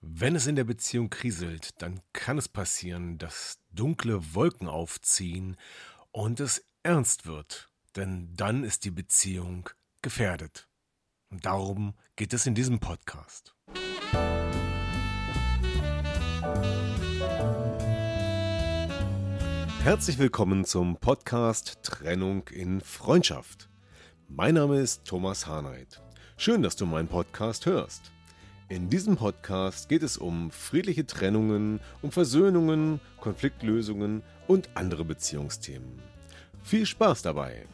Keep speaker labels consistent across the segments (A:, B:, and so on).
A: Wenn es in der Beziehung kriselt, dann kann es passieren, dass dunkle Wolken aufziehen und es ernst wird, denn dann ist die Beziehung gefährdet. Und darum geht es in diesem Podcast. Herzlich willkommen zum Podcast Trennung in Freundschaft. Mein Name ist Thomas Harnight. Schön, dass du meinen Podcast hörst. In diesem Podcast geht es um friedliche Trennungen, um Versöhnungen, Konfliktlösungen und andere Beziehungsthemen. Viel Spaß dabei!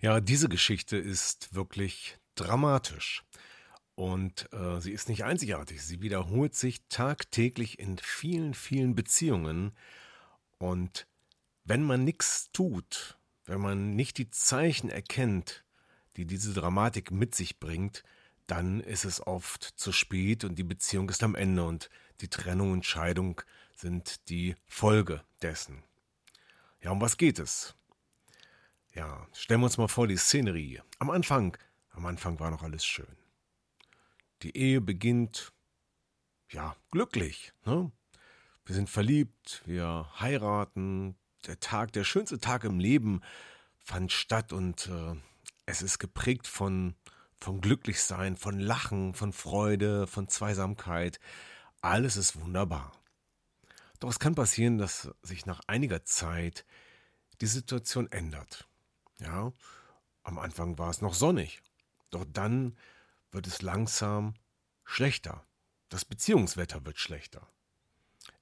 A: Ja, diese Geschichte ist wirklich dramatisch. Und äh, sie ist nicht einzigartig. Sie wiederholt sich tagtäglich in vielen, vielen Beziehungen. Und wenn man nichts tut, wenn man nicht die Zeichen erkennt, die diese Dramatik mit sich bringt, dann ist es oft zu spät und die Beziehung ist am Ende und die Trennung und Scheidung sind die Folge dessen. Ja, um was geht es? Ja, stellen wir uns mal vor die Szenerie. Am Anfang, am Anfang war noch alles schön. Die Ehe beginnt, ja, glücklich. Ne? Wir sind verliebt, wir heiraten, der Tag, der schönste Tag im Leben fand statt und äh, es ist geprägt von, von Glücklichsein, von Lachen, von Freude, von Zweisamkeit. Alles ist wunderbar. Doch es kann passieren, dass sich nach einiger Zeit die Situation ändert. Ja, am Anfang war es noch sonnig, doch dann wird es langsam schlechter. Das Beziehungswetter wird schlechter.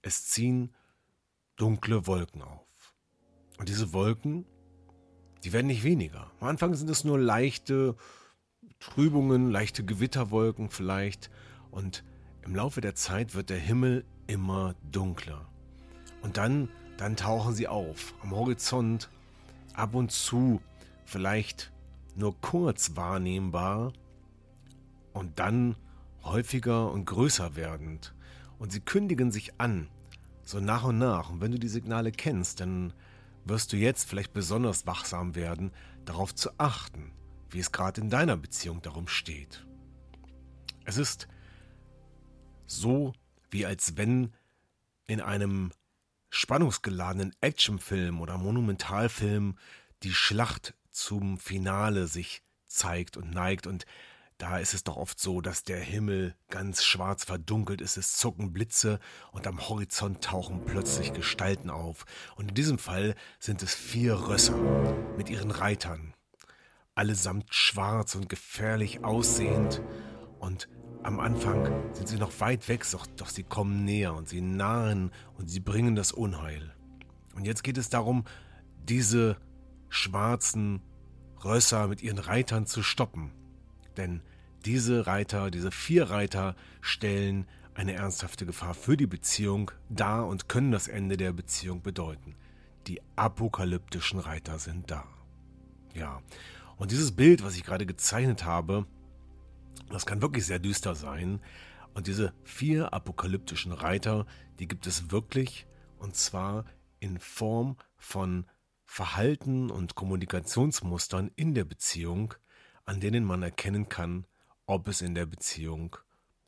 A: Es ziehen dunkle Wolken auf. Und diese Wolken, die werden nicht weniger. Am Anfang sind es nur leichte Trübungen, leichte Gewitterwolken vielleicht. Und im Laufe der Zeit wird der Himmel immer dunkler. Und dann, dann tauchen sie auf. Am Horizont ab und zu, vielleicht nur kurz wahrnehmbar. Und dann häufiger und größer werdend. Und sie kündigen sich an, so nach und nach. Und wenn du die Signale kennst, dann wirst du jetzt vielleicht besonders wachsam werden, darauf zu achten, wie es gerade in deiner Beziehung darum steht. Es ist so, wie als wenn in einem spannungsgeladenen Actionfilm oder Monumentalfilm die Schlacht zum Finale sich zeigt und neigt und da ist es doch oft so, dass der Himmel ganz schwarz verdunkelt ist, es zucken Blitze und am Horizont tauchen plötzlich Gestalten auf. Und in diesem Fall sind es vier Rösser mit ihren Reitern, allesamt schwarz und gefährlich aussehend. Und am Anfang sind sie noch weit weg, doch, sie kommen näher und sie nahen und sie bringen das Unheil. Und jetzt geht es darum, diese schwarzen Rösser mit ihren Reitern zu stoppen. Denn diese Reiter, diese vier Reiter stellen eine ernsthafte Gefahr für die Beziehung dar und können das Ende der Beziehung bedeuten. Die apokalyptischen Reiter sind da. Ja, und dieses Bild, was ich gerade gezeichnet habe, das kann wirklich sehr düster sein. Und diese vier apokalyptischen Reiter, die gibt es wirklich, und zwar in Form von Verhalten und Kommunikationsmustern in der Beziehung, an denen man erkennen kann, ob es in der Beziehung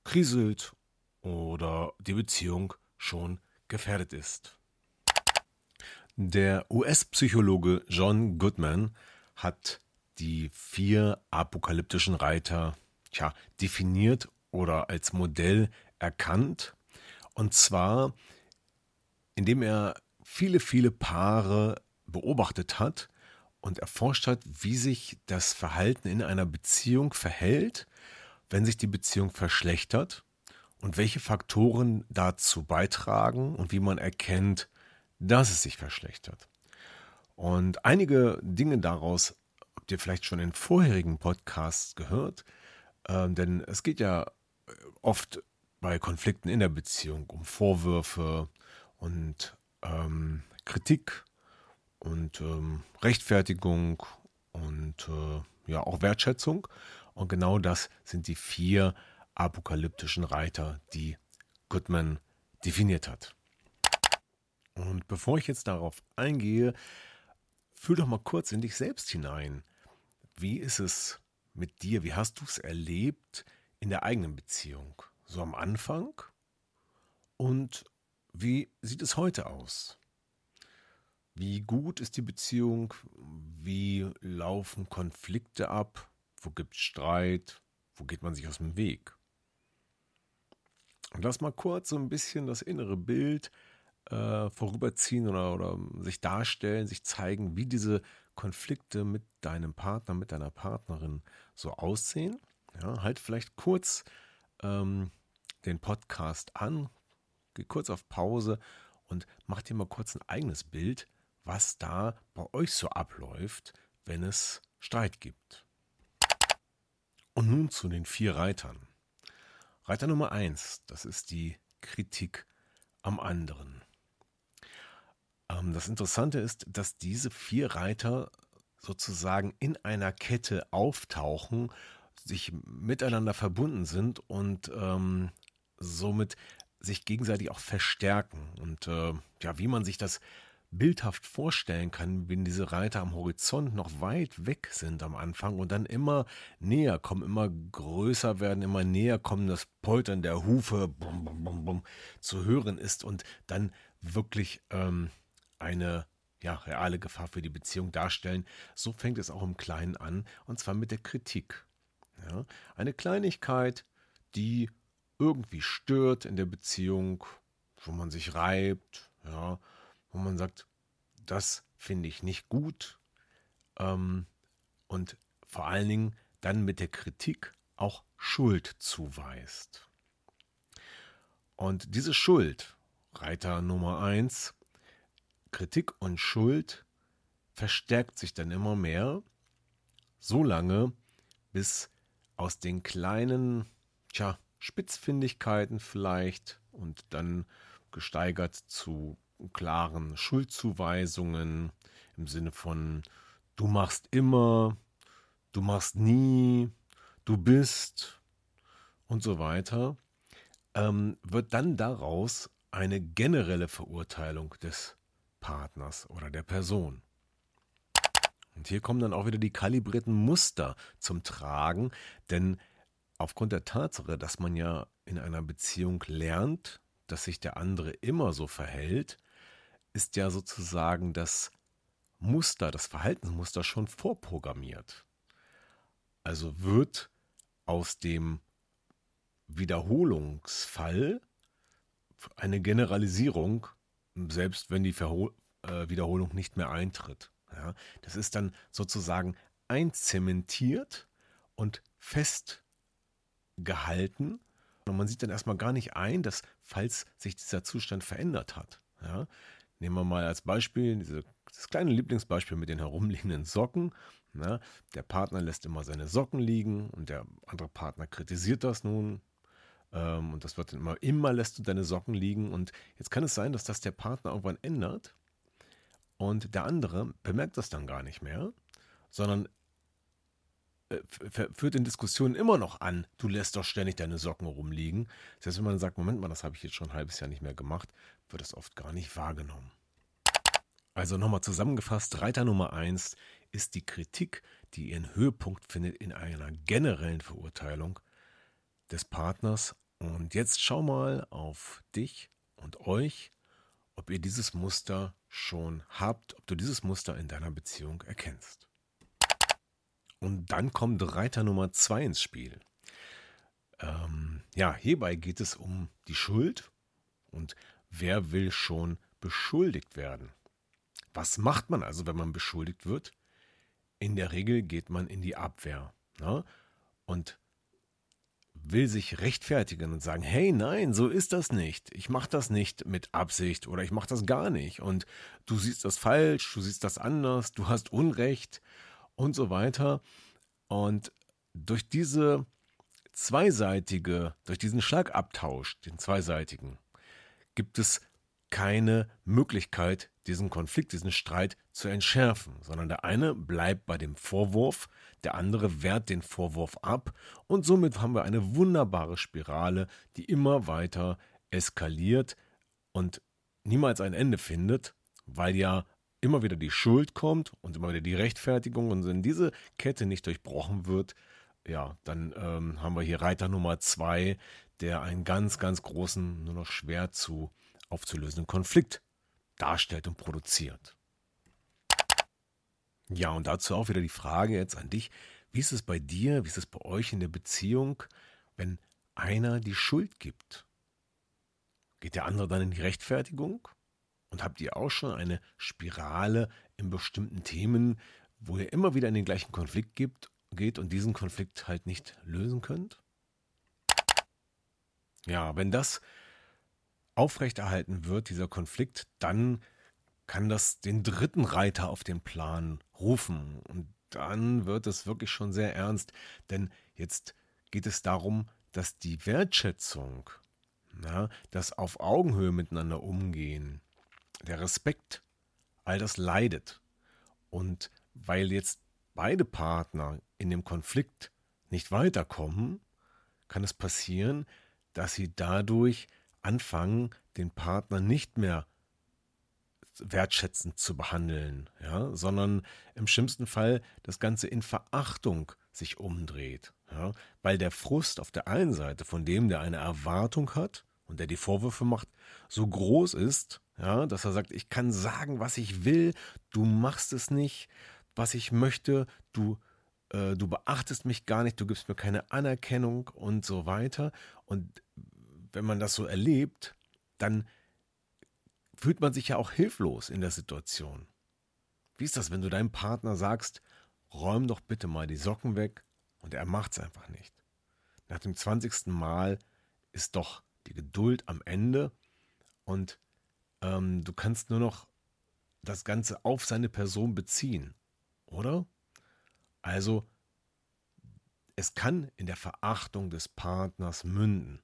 A: kriselt oder die Beziehung schon gefährdet ist. Der US-Psychologe John Goodman hat die vier apokalyptischen Reiter tja, definiert oder als Modell erkannt. Und zwar, indem er viele, viele Paare beobachtet hat und erforscht hat, wie sich das Verhalten in einer Beziehung verhält, wenn sich die Beziehung verschlechtert und welche Faktoren dazu beitragen und wie man erkennt, dass es sich verschlechtert. Und einige Dinge daraus ihr vielleicht schon in vorherigen Podcasts gehört, äh, denn es geht ja äh, oft bei Konflikten in der Beziehung um Vorwürfe und ähm, Kritik und ähm, Rechtfertigung und äh, ja auch Wertschätzung. Und genau das sind die vier apokalyptischen Reiter, die Goodman definiert hat. Und bevor ich jetzt darauf eingehe, fühl doch mal kurz in dich selbst hinein. Wie ist es mit dir? Wie hast du es erlebt in der eigenen Beziehung? So am Anfang? Und wie sieht es heute aus? Wie gut ist die Beziehung? Wie laufen Konflikte ab? Wo gibt es Streit? Wo geht man sich aus dem Weg? Und lass mal kurz so ein bisschen das innere Bild äh, vorüberziehen oder, oder sich darstellen, sich zeigen, wie diese Konflikte mit deinem Partner, mit deiner Partnerin so aussehen. Ja, halt vielleicht kurz ähm, den Podcast an, geh kurz auf Pause und mach dir mal kurz ein eigenes Bild, was da bei euch so abläuft, wenn es Streit gibt. Und nun zu den vier Reitern. Reiter Nummer eins, das ist die Kritik am anderen. Ähm, das Interessante ist, dass diese vier Reiter sozusagen in einer Kette auftauchen, sich miteinander verbunden sind und ähm, somit sich gegenseitig auch verstärken. Und äh, ja, wie man sich das bildhaft vorstellen kann, wenn diese Reiter am Horizont noch weit weg sind am Anfang und dann immer näher kommen, immer größer werden, immer näher kommen, das Poltern der Hufe bum, bum, bum, bum, zu hören ist und dann wirklich ähm, eine ja, reale Gefahr für die Beziehung darstellen. So fängt es auch im Kleinen an, und zwar mit der Kritik. Ja, eine Kleinigkeit, die irgendwie stört in der Beziehung, wo man sich reibt, ja, wo man sagt, das finde ich nicht gut. Ähm, und vor allen Dingen dann mit der Kritik auch Schuld zuweist. Und diese Schuld, Reiter Nummer 1, Kritik und Schuld verstärkt sich dann immer mehr, so lange, bis aus den kleinen, tja, Spitzfindigkeiten vielleicht und dann gesteigert zu klaren Schuldzuweisungen im Sinne von du machst immer, du machst nie, du bist und so weiter, ähm, wird dann daraus eine generelle Verurteilung des Partners oder der Person. Und hier kommen dann auch wieder die kalibrierten Muster zum Tragen, denn aufgrund der Tatsache, dass man ja in einer Beziehung lernt, dass sich der andere immer so verhält, ist ja sozusagen das Muster, das Verhaltensmuster schon vorprogrammiert. Also wird aus dem Wiederholungsfall eine Generalisierung, selbst wenn die Verho äh, Wiederholung nicht mehr eintritt. Ja, das ist dann sozusagen einzementiert und festgehalten. Und man sieht dann erstmal gar nicht ein, dass falls sich dieser Zustand verändert hat, ja, Nehmen wir mal als Beispiel diese, das kleine Lieblingsbeispiel mit den herumliegenden Socken. Na, der Partner lässt immer seine Socken liegen und der andere Partner kritisiert das nun. Ähm, und das wird dann immer, immer lässt du deine Socken liegen. Und jetzt kann es sein, dass das der Partner irgendwann ändert und der andere bemerkt das dann gar nicht mehr, sondern führt in Diskussionen immer noch an, du lässt doch ständig deine Socken rumliegen. Selbst wenn man sagt, Moment mal, das habe ich jetzt schon ein halbes Jahr nicht mehr gemacht, wird es oft gar nicht wahrgenommen. Also nochmal zusammengefasst, Reiter Nummer 1 ist die Kritik, die ihren Höhepunkt findet in einer generellen Verurteilung des Partners. Und jetzt schau mal auf dich und euch, ob ihr dieses Muster schon habt, ob du dieses Muster in deiner Beziehung erkennst. Und dann kommt Reiter Nummer 2 ins Spiel. Ähm, ja, hierbei geht es um die Schuld und wer will schon beschuldigt werden? Was macht man also, wenn man beschuldigt wird? In der Regel geht man in die Abwehr ne? und will sich rechtfertigen und sagen, hey, nein, so ist das nicht. Ich mache das nicht mit Absicht oder ich mache das gar nicht. Und du siehst das falsch, du siehst das anders, du hast Unrecht. Und so weiter. Und durch diese zweiseitige, durch diesen Schlagabtausch, den zweiseitigen, gibt es keine Möglichkeit, diesen Konflikt, diesen Streit zu entschärfen, sondern der eine bleibt bei dem Vorwurf, der andere wehrt den Vorwurf ab und somit haben wir eine wunderbare Spirale, die immer weiter eskaliert und niemals ein Ende findet, weil ja immer wieder die Schuld kommt und immer wieder die Rechtfertigung und wenn diese Kette nicht durchbrochen wird, ja, dann ähm, haben wir hier Reiter Nummer zwei, der einen ganz, ganz großen, nur noch schwer zu aufzulösenden Konflikt darstellt und produziert. Ja, und dazu auch wieder die Frage jetzt an dich. Wie ist es bei dir, wie ist es bei euch in der Beziehung, wenn einer die Schuld gibt? Geht der andere dann in die Rechtfertigung? Und habt ihr auch schon eine Spirale in bestimmten Themen, wo ihr immer wieder in den gleichen Konflikt gibt, geht und diesen Konflikt halt nicht lösen könnt? Ja, wenn das aufrechterhalten wird, dieser Konflikt, dann kann das den dritten Reiter auf den Plan rufen. Und dann wird es wirklich schon sehr ernst, denn jetzt geht es darum, dass die Wertschätzung, na, das auf Augenhöhe miteinander umgehen, der Respekt, all das leidet. Und weil jetzt beide Partner in dem Konflikt nicht weiterkommen, kann es passieren, dass sie dadurch anfangen, den Partner nicht mehr wertschätzend zu behandeln, ja, sondern im schlimmsten Fall das Ganze in Verachtung sich umdreht. Ja, weil der Frust auf der einen Seite von dem, der eine Erwartung hat und der die Vorwürfe macht, so groß ist, ja, dass er sagt, ich kann sagen, was ich will, du machst es nicht, was ich möchte, du, äh, du beachtest mich gar nicht, du gibst mir keine Anerkennung und so weiter. Und wenn man das so erlebt, dann fühlt man sich ja auch hilflos in der Situation. Wie ist das, wenn du deinem Partner sagst, räum doch bitte mal die Socken weg und er macht es einfach nicht? Nach dem 20. Mal ist doch die Geduld am Ende und ähm, du kannst nur noch das Ganze auf seine Person beziehen, oder? Also, es kann in der Verachtung des Partners münden.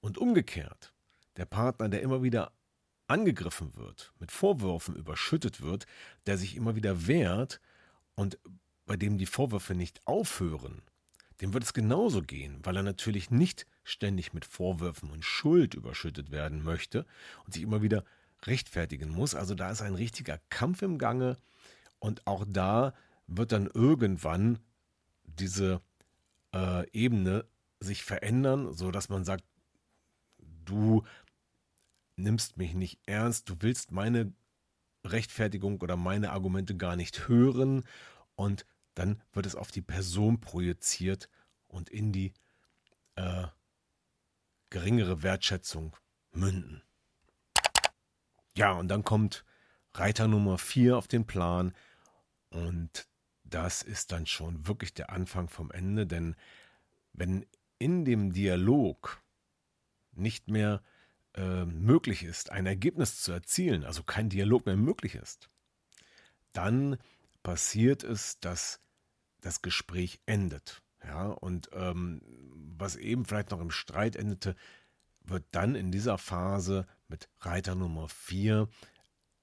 A: Und umgekehrt, der Partner, der immer wieder angegriffen wird, mit Vorwürfen überschüttet wird, der sich immer wieder wehrt und bei dem die Vorwürfe nicht aufhören, dem wird es genauso gehen, weil er natürlich nicht ständig mit Vorwürfen und Schuld überschüttet werden möchte und sich immer wieder rechtfertigen muss. Also da ist ein richtiger Kampf im Gange und auch da wird dann irgendwann diese äh, Ebene sich verändern, so dass man sagt, du nimmst mich nicht ernst, du willst meine Rechtfertigung oder meine Argumente gar nicht hören und dann wird es auf die Person projiziert und in die äh, geringere Wertschätzung münden. Ja, und dann kommt Reiter Nummer 4 auf den Plan und das ist dann schon wirklich der Anfang vom Ende, denn wenn in dem Dialog nicht mehr äh, möglich ist, ein Ergebnis zu erzielen, also kein Dialog mehr möglich ist, dann passiert es, dass das Gespräch endet. Ja, und ähm, was eben vielleicht noch im Streit endete, wird dann in dieser Phase mit Reiter Nummer 4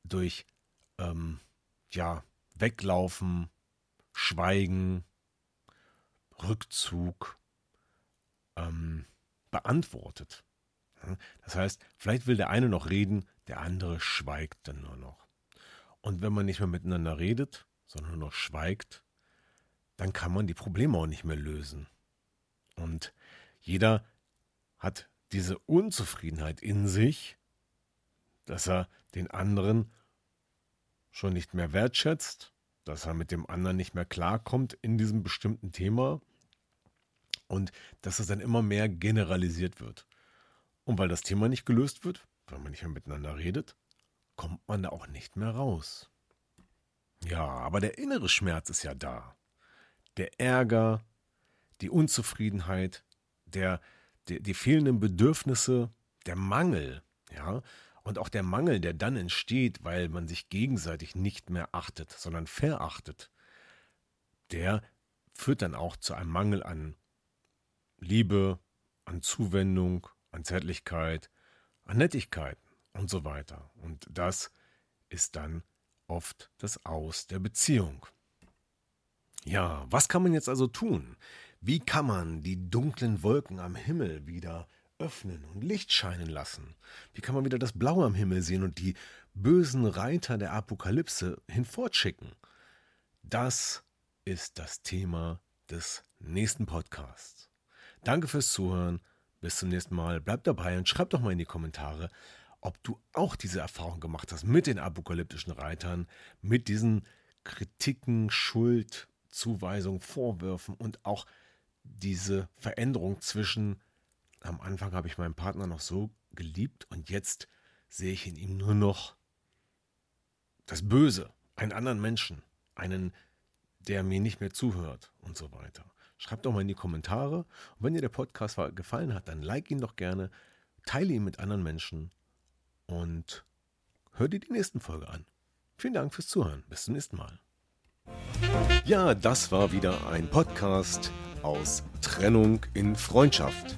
A: durch ähm, ja, Weglaufen, Schweigen, Rückzug ähm, beantwortet. Das heißt, vielleicht will der eine noch reden, der andere schweigt dann nur noch. Und wenn man nicht mehr miteinander redet, sondern nur noch schweigt, dann kann man die Probleme auch nicht mehr lösen. Und jeder hat diese Unzufriedenheit in sich, dass er den anderen schon nicht mehr wertschätzt, dass er mit dem anderen nicht mehr klarkommt in diesem bestimmten Thema und dass es dann immer mehr generalisiert wird. Und weil das Thema nicht gelöst wird, weil man nicht mehr miteinander redet, kommt man da auch nicht mehr raus. Ja, aber der innere Schmerz ist ja da. Der Ärger, die Unzufriedenheit, der, der, die fehlenden Bedürfnisse, der Mangel, ja, und auch der Mangel, der dann entsteht, weil man sich gegenseitig nicht mehr achtet, sondern verachtet, der führt dann auch zu einem Mangel an Liebe, an Zuwendung, an Zärtlichkeit, an Nettigkeiten und so weiter. Und das ist dann oft das Aus der Beziehung. Ja, was kann man jetzt also tun? Wie kann man die dunklen Wolken am Himmel wieder öffnen und Licht scheinen lassen? Wie kann man wieder das Blaue am Himmel sehen und die bösen Reiter der Apokalypse hinfortschicken? Das ist das Thema des nächsten Podcasts. Danke fürs Zuhören. Bis zum nächsten Mal. Bleib dabei und schreib doch mal in die Kommentare, ob du auch diese Erfahrung gemacht hast mit den apokalyptischen Reitern, mit diesen Kritiken, Schuld, Zuweisungen, Vorwürfen und auch diese Veränderung zwischen, am Anfang habe ich meinen Partner noch so geliebt und jetzt sehe ich in ihm nur noch das Böse, einen anderen Menschen, einen, der mir nicht mehr zuhört und so weiter. Schreibt doch mal in die Kommentare. Und wenn dir der Podcast gefallen hat, dann like ihn doch gerne, teile ihn mit anderen Menschen und hör dir die nächsten Folge an. Vielen Dank fürs Zuhören. Bis zum nächsten Mal. Ja, das war wieder ein Podcast aus Trennung in Freundschaft.